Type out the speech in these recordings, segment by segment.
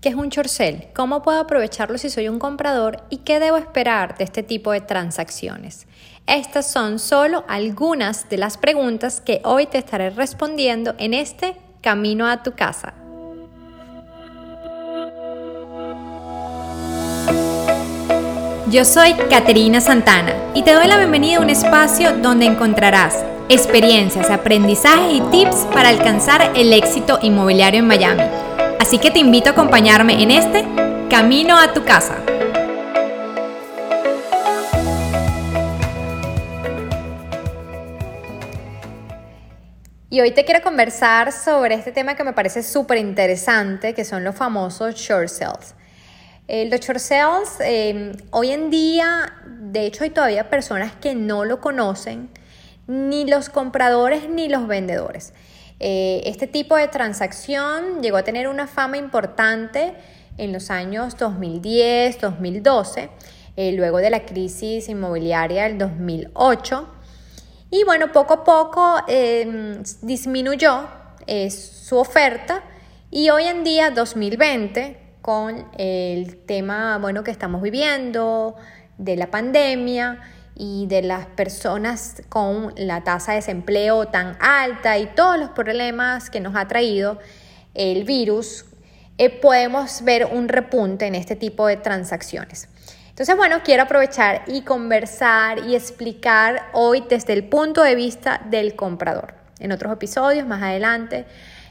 ¿Qué es un sale? ¿Cómo puedo aprovecharlo si soy un comprador? ¿Y qué debo esperar de este tipo de transacciones? Estas son solo algunas de las preguntas que hoy te estaré respondiendo en este Camino a tu casa. Yo soy Caterina Santana y te doy la bienvenida a un espacio donde encontrarás experiencias, aprendizajes y tips para alcanzar el éxito inmobiliario en Miami Así que te invito a acompañarme en este Camino a tu casa. Y hoy te quiero conversar sobre este tema que me parece súper interesante, que son los famosos short sales. Eh, los short sales, eh, hoy en día, de hecho hay todavía personas que no lo conocen, ni los compradores ni los vendedores. Eh, este tipo de transacción llegó a tener una fama importante en los años 2010, 2012, eh, luego de la crisis inmobiliaria del 2008. Y bueno, poco a poco em, disminuyó eh, su oferta y hoy en día, 2020, con el tema bueno, que estamos viviendo, de la pandemia, y de las personas con la tasa de desempleo tan alta y todos los problemas que nos ha traído el virus, eh, podemos ver un repunte en este tipo de transacciones. Entonces, bueno, quiero aprovechar y conversar y explicar hoy desde el punto de vista del comprador. En otros episodios más adelante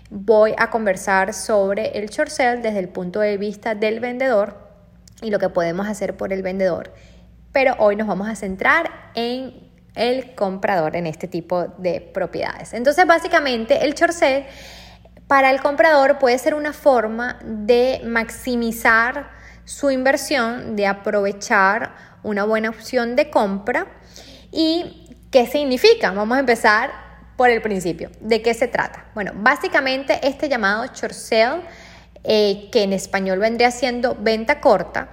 voy a conversar sobre el short sale desde el punto de vista del vendedor y lo que podemos hacer por el vendedor pero hoy nos vamos a centrar en el comprador en este tipo de propiedades. Entonces, básicamente, el short para el comprador puede ser una forma de maximizar su inversión, de aprovechar una buena opción de compra. ¿Y qué significa? Vamos a empezar por el principio. ¿De qué se trata? Bueno, básicamente este llamado short sale, eh, que en español vendría siendo venta corta,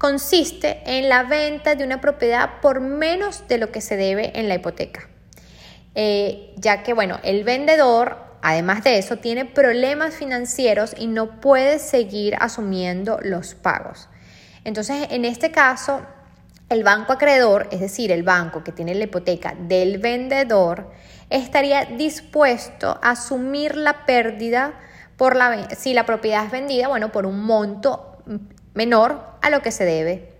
consiste en la venta de una propiedad por menos de lo que se debe en la hipoteca. Eh, ya que, bueno, el vendedor, además de eso, tiene problemas financieros y no puede seguir asumiendo los pagos. Entonces, en este caso, el banco acreedor, es decir, el banco que tiene la hipoteca del vendedor, estaría dispuesto a asumir la pérdida por la, si la propiedad es vendida, bueno, por un monto menor a lo que se debe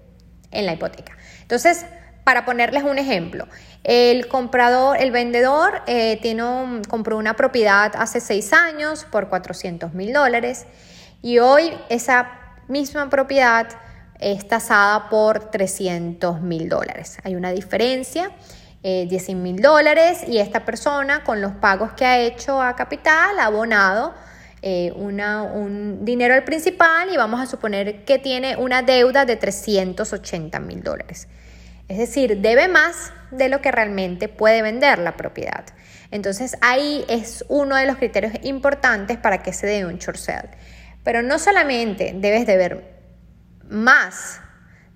en la hipoteca. Entonces, para ponerles un ejemplo, el comprador, el vendedor eh, tiene compró una propiedad hace seis años por 400 mil dólares y hoy esa misma propiedad es tasada por 300 mil dólares. Hay una diferencia, eh, 10 mil dólares y esta persona con los pagos que ha hecho a capital ha abonado eh, un dinero al principal y vamos a suponer que tiene una deuda de 380 mil dólares. Es decir, debe más de lo que realmente puede vender la propiedad. Entonces ahí es uno de los criterios importantes para que se dé un short sale. Pero no solamente debes de ver más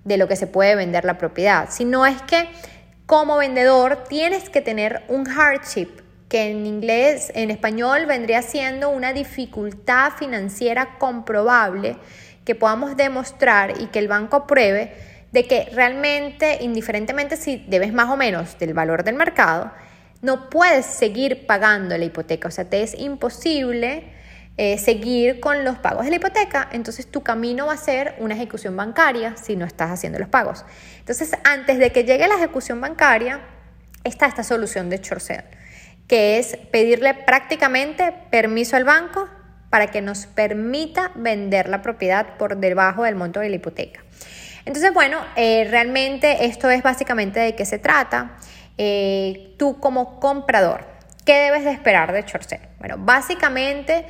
de lo que se puede vender la propiedad, sino es que como vendedor tienes que tener un hardship que en inglés, en español vendría siendo una dificultad financiera comprobable que podamos demostrar y que el banco apruebe de que realmente, indiferentemente si debes más o menos del valor del mercado, no puedes seguir pagando la hipoteca. O sea, te es imposible eh, seguir con los pagos de la hipoteca. Entonces tu camino va a ser una ejecución bancaria si no estás haciendo los pagos. Entonces, antes de que llegue la ejecución bancaria, está esta solución de short que es pedirle prácticamente permiso al banco para que nos permita vender la propiedad por debajo del monto de la hipoteca. Entonces, bueno, eh, realmente esto es básicamente de qué se trata. Eh, tú como comprador, ¿qué debes de esperar de short? Bueno, básicamente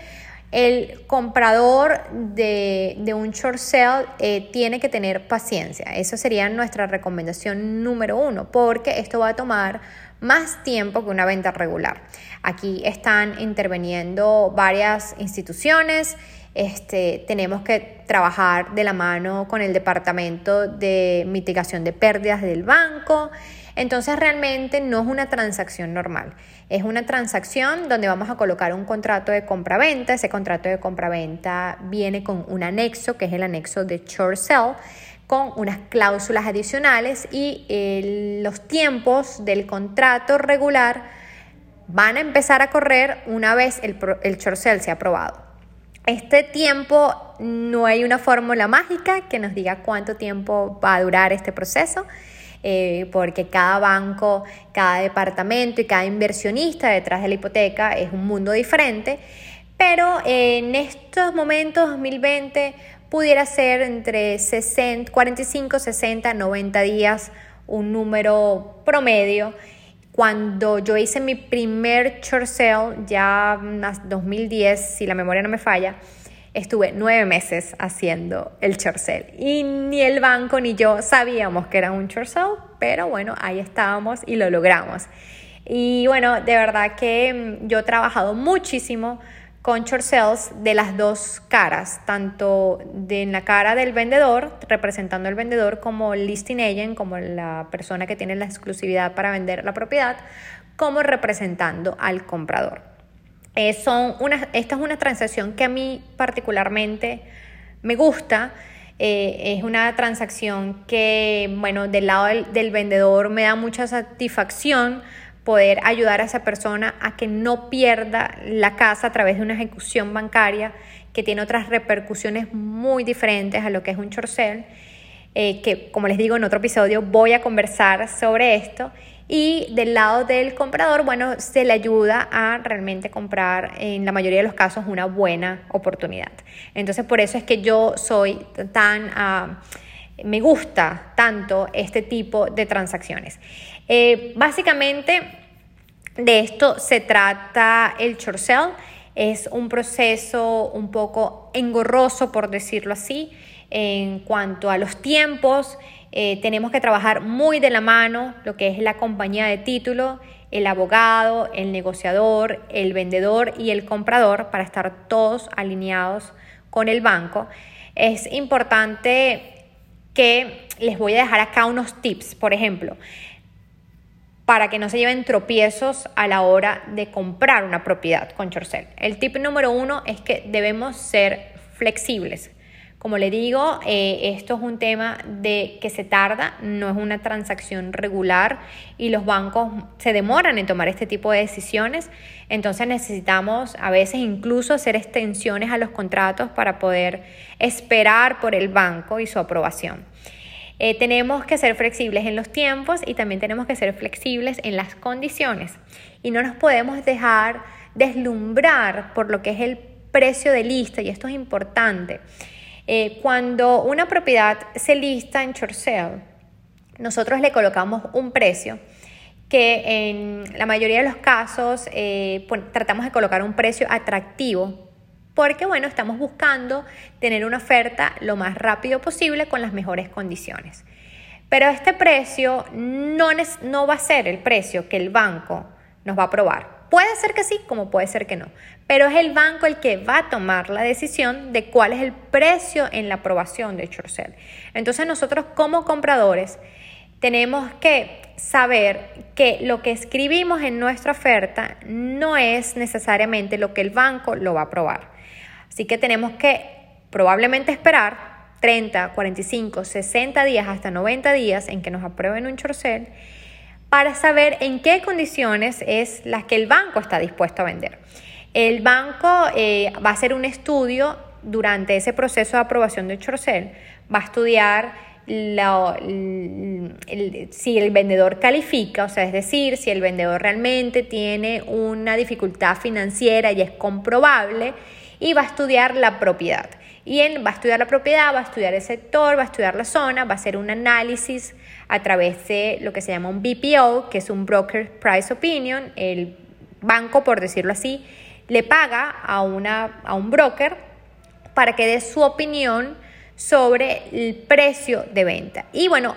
el comprador de, un short sale eh, tiene que tener paciencia. Eso sería nuestra recomendación número uno, porque esto va a tomar más tiempo que una venta regular. Aquí están interviniendo varias instituciones. Este, tenemos que trabajar de la mano con el departamento de mitigación de pérdidas del banco. Entonces realmente no es una transacción normal, es una transacción donde vamos a colocar un contrato de compra-venta, ese contrato de compra-venta viene con un anexo, que es el anexo de short sell, con unas cláusulas adicionales y eh, los tiempos del contrato regular van a empezar a correr una vez el, el short sell se ha aprobado. Este tiempo no hay una fórmula mágica que nos diga cuánto tiempo va a durar este proceso. Eh, porque cada banco, cada departamento y cada inversionista detrás de la hipoteca es un mundo diferente. Pero en estos momentos, 2020, pudiera ser entre 60, 45, 60, 90 días un número promedio. Cuando yo hice mi primer short sale, ya en 2010, si la memoria no me falla, estuve nueve meses haciendo el short y ni el banco ni yo sabíamos que era un short pero bueno, ahí estábamos y lo logramos. Y bueno, de verdad que mm, yo he trabajado muchísimo con short sales de las dos caras, tanto de en la cara del vendedor, representando al vendedor como listing agent, como la persona que tiene la exclusividad para vender la propiedad, como representando al comprador. Eh, son una, esta es una transacción que a mí particularmente me gusta. Eh, es una transacción que, bueno, del lado del, vendedor me da mucha satisfacción poder ayudar a esa persona a que no pierda la casa a través de una ejecución bancaria que tiene otras repercusiones muy diferentes a lo que es un chorcel, eh, que como les digo en otro episodio voy a conversar sobre esto y del lado del comprador, bueno, se le ayuda a realmente comprar en la mayoría de los casos una buena oportunidad. Entonces, por eso es que yo soy tan... Ah, me gusta tanto este tipo de transacciones. Eh, básicamente, de esto se trata el short sell. Es un proceso un poco engorroso, por decirlo así, en cuanto a los tiempos, eh, tenemos que trabajar muy de la mano lo que es la compañía de título, el abogado, el negociador, el vendedor y el comprador para estar todos alineados con el banco. Es importante que les voy a dejar acá unos tips, por ejemplo, para que no se lleven tropiezos a la hora de comprar una propiedad con Chorcel. El tip número uno es que debemos ser flexibles. Como le digo, eh, esto es un tema de que se tarda, no es una transacción regular y los bancos se demoran en tomar este tipo de decisiones. Entonces necesitamos a veces incluso hacer extensiones a los contratos para poder esperar por el banco y su aprobación. Eh, tenemos que ser flexibles en los tiempos y también tenemos que ser flexibles en las condiciones. Y no nos podemos dejar deslumbrar por lo que es el precio de lista, y esto es importante. Eh, cuando una propiedad se lista en short nosotros le colocamos un precio que en la mayoría de los casos eh, tratamos de colocar un precio atractivo porque bueno, estamos buscando tener una oferta lo más rápido posible con las mejores condiciones. Pero este precio no, no va a ser el precio que el banco nos va a aprobar. Puede ser que sí, como puede ser que no. Pero es el banco el que va a tomar la decisión de cuál es el precio en la aprobación de Chorcel. Entonces nosotros como compradores tenemos que saber que lo que escribimos en nuestra oferta no es necesariamente lo que el banco lo va a aprobar. Así que tenemos que probablemente esperar 30, 45, 60 días hasta 90 días en que nos aprueben un chorcel para saber en qué condiciones es las que el banco está dispuesto a vender. El banco eh, va a hacer un estudio durante ese proceso de aprobación de Chorcel, va a estudiar si el vendedor califica, o sea, es decir, si el vendedor realmente tiene una dificultad financiera y es comprobable, y va a estudiar la propiedad. Y él va a estudiar la propiedad, va a estudiar el sector, va a estudiar la zona, va a hacer un análisis a través de lo que se llama un BPO, que es un Broker Price Opinion. El banco, por decirlo así, le paga a, una, a un broker para que dé su opinión sobre el precio de venta. Y bueno,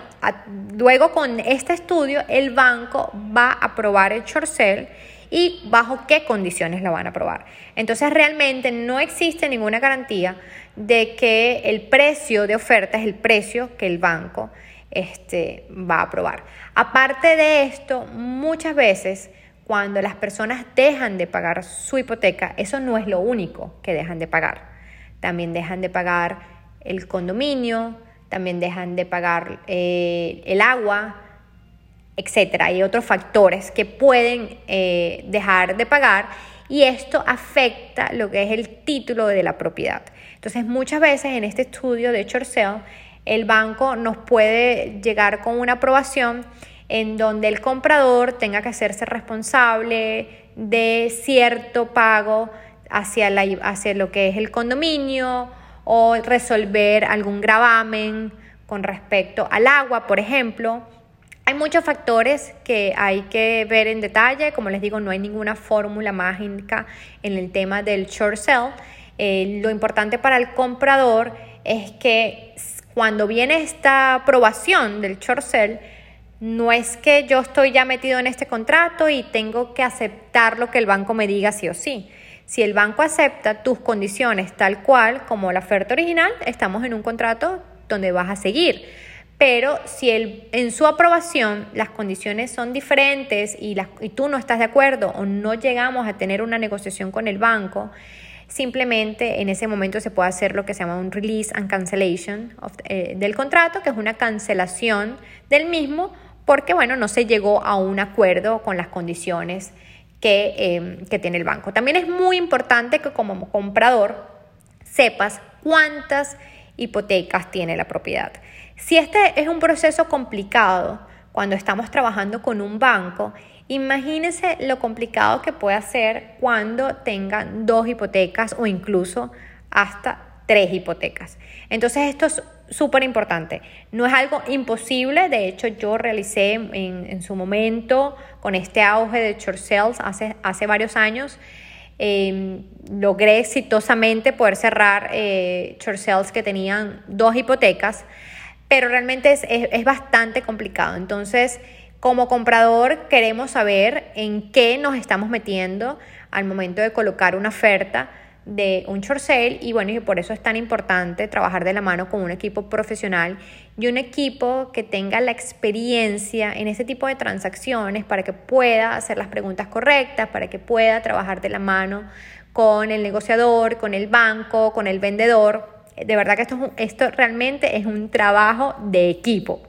luego con este estudio el banco va a aprobar el short sale y bajo qué condiciones lo van a aprobar. Entonces realmente no existe ninguna garantía de que el precio de oferta es el precio que el banco este, va a aprobar. Aparte de esto, muchas veces cuando las personas dejan de pagar su hipoteca, eso no es lo único que dejan de pagar. También dejan de pagar el condominio, también dejan de pagar eh, el agua, etc. Hay otros factores que pueden eh, dejar de pagar y esto afecta lo que es el título de la propiedad. Entonces, muchas veces en este estudio de short el banco nos puede llegar con una aprobación en donde el comprador tenga que hacerse responsable de cierto pago hacia, la, hacia lo que es el condominio o resolver algún gravamen con respecto al agua, por ejemplo. Hay muchos factores que hay que ver en detalle. Como les digo, no hay ninguna fórmula mágica en el tema del short sale. Eh, lo importante para el comprador es que cuando viene esta aprobación del short sale, no es que yo estoy ya metido en este contrato y tengo que aceptar lo que el banco me diga sí o sí. Si el banco acepta tus condiciones tal cual como la oferta original, estamos en un contrato donde vas a seguir. Pero si en su aprobación las condiciones son diferentes y tú no estás de acuerdo o no llegamos a tener una negociación con el banco, simplemente en ese momento se puede hacer lo que se llama un release and cancellation eh, del contrato, que es una cancelación del mismo porque, bueno, no se llegó a un acuerdo con las condiciones Em, que, tiene el banco. También es muy importante que como comprador sepas cuántas hipotecas tiene la propiedad. Si este es un proceso complicado cuando estamos trabajando con un banco, imagínense lo complicado que puede ser cuando tengan dos hipotecas o incluso hasta tres hipotecas. Entonces esto es súper importante. No es algo imposible, de hecho yo realicé en, su momento con este auge de short sales hace, hace varios años, em, logré exitosamente poder cerrar eh, short sales que tenían dos hipotecas, pero realmente es, es bastante complicado. Entonces, como comprador queremos saber en qué nos estamos metiendo al momento de colocar una oferta de un short sale y bueno, y por eso es tan importante trabajar de la mano con un equipo profesional y un equipo que tenga la experiencia en ese tipo de transacciones para que pueda hacer las preguntas correctas, para que pueda trabajar de la mano con el negociador, con el banco, con el vendedor. De verdad que esto, esto realmente es un trabajo de equipo,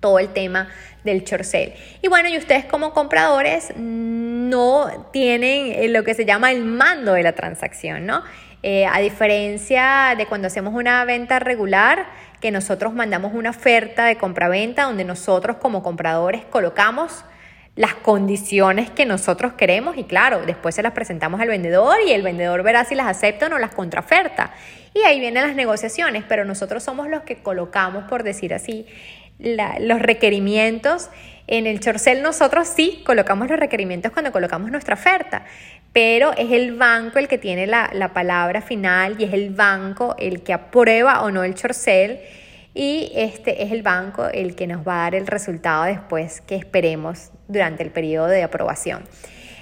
todo el tema del sale. Y bueno, y ustedes como compradores no tienen eh, lo que se llama el mando de la transacción, ¿no? Eh, a diferencia de cuando hacemos una venta regular, que nosotros mandamos una oferta de compraventa donde nosotros como compradores colocamos las condiciones que nosotros queremos y claro, después se las presentamos al vendedor y el vendedor verá si las acepta o no las contraoferta. Y ahí vienen las negociaciones, pero nosotros somos los que colocamos, por decir así, los requerimientos. En el Chorcel nosotros sí colocamos los requerimientos cuando colocamos nuestra oferta, pero es el banco el que tiene la, palabra final y es el banco el que aprueba o no el Chorcel y este es el banco el que nos va a dar el resultado después que esperemos durante el periodo de aprobación.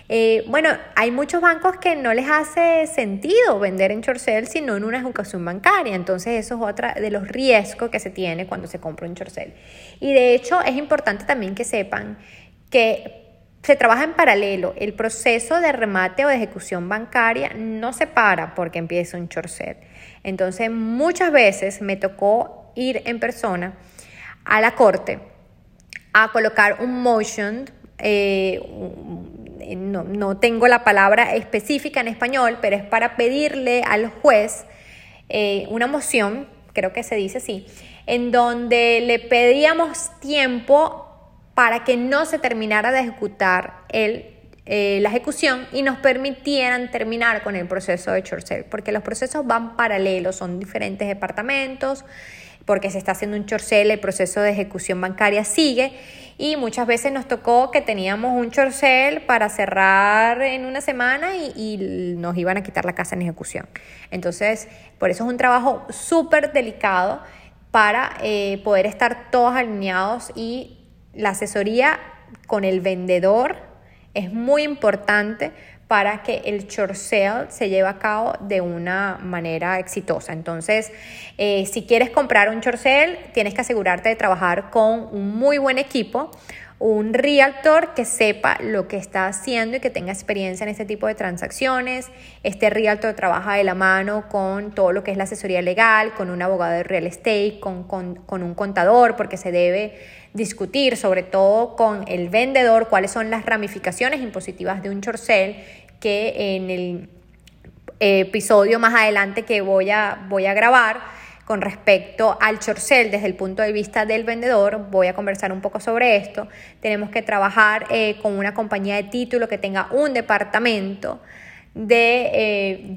Eh, bueno, hay muchos bancos que no les hace sentido vender en Chorcel sino en una educación bancaria. Entonces, eso es otra de los riesgos que se tiene cuando se compra un Chorcel. Y de hecho, es importante también que sepan que se trabaja en paralelo. El proceso de remate o de ejecución bancaria no se para porque empieza un Chorcel. Entonces, muchas veces me tocó ir en persona a la corte a colocar un motion, eh, no, tengo la palabra específica en español, pero es para pedirle al juez eh, una moción, creo que se dice así, en donde le pedíamos tiempo para que no se terminara de ejecutar el, eh, la ejecución y nos permitieran terminar con el proceso de short porque los procesos van paralelos, son diferentes departamentos, porque se está haciendo un short el proceso de ejecución bancaria sigue y muchas veces nos tocó que teníamos un chorcel para cerrar en una semana y, nos iban a quitar la casa en ejecución. Entonces, por eso es un trabajo súper delicado para eh, poder estar todos alineados y la asesoría con el vendedor es muy importante para que el chorcel se lleve a cabo de una manera exitosa. Entonces, eh, si quieres comprar un chorcel, tienes que asegurarte de trabajar con un muy buen equipo, un realtor que sepa lo que está haciendo y que tenga experiencia en este tipo de transacciones. Este realtor trabaja de la mano con todo lo que es la asesoría legal, con un abogado de real estate, con, con un contador, porque se debe discutir sobre todo con el vendedor cuáles son las ramificaciones impositivas de un chorcel que en el episodio más adelante que voy a, voy a grabar con respecto al chorcel desde el punto de vista del vendedor, voy a conversar un poco sobre esto. Tenemos que trabajar eh, con una compañía de título que tenga un departamento de,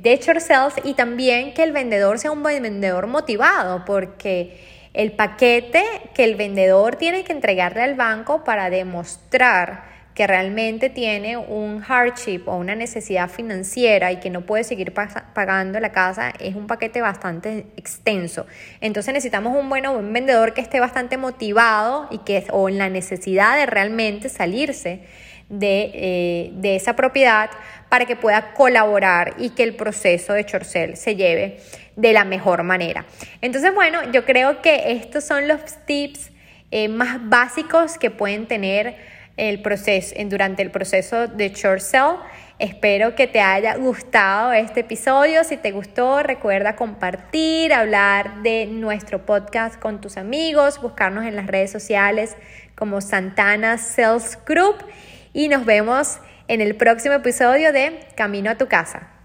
eh, y también que el vendedor sea un vendedor motivado, porque el paquete que el vendedor tiene que entregarle al banco para demostrar que realmente tiene un hardship o una necesidad financiera y que no puede seguir pagando la casa es un paquete bastante extenso. Entonces necesitamos un buen, vendedor que esté bastante motivado y que o en la necesidad de realmente salirse de, eh, de esa propiedad para que pueda colaborar y que el proceso de Chorcel se lleve de la mejor manera. Entonces, bueno, yo creo que estos son los tips eh, más básicos que pueden tener el proceso, durante el proceso de short sell. Espero que te haya gustado este episodio. Si te gustó, recuerda compartir, hablar de nuestro podcast con tus amigos, buscarnos en las redes sociales como Santana Sales Group y nos vemos en el próximo episodio de Camino a tu casa.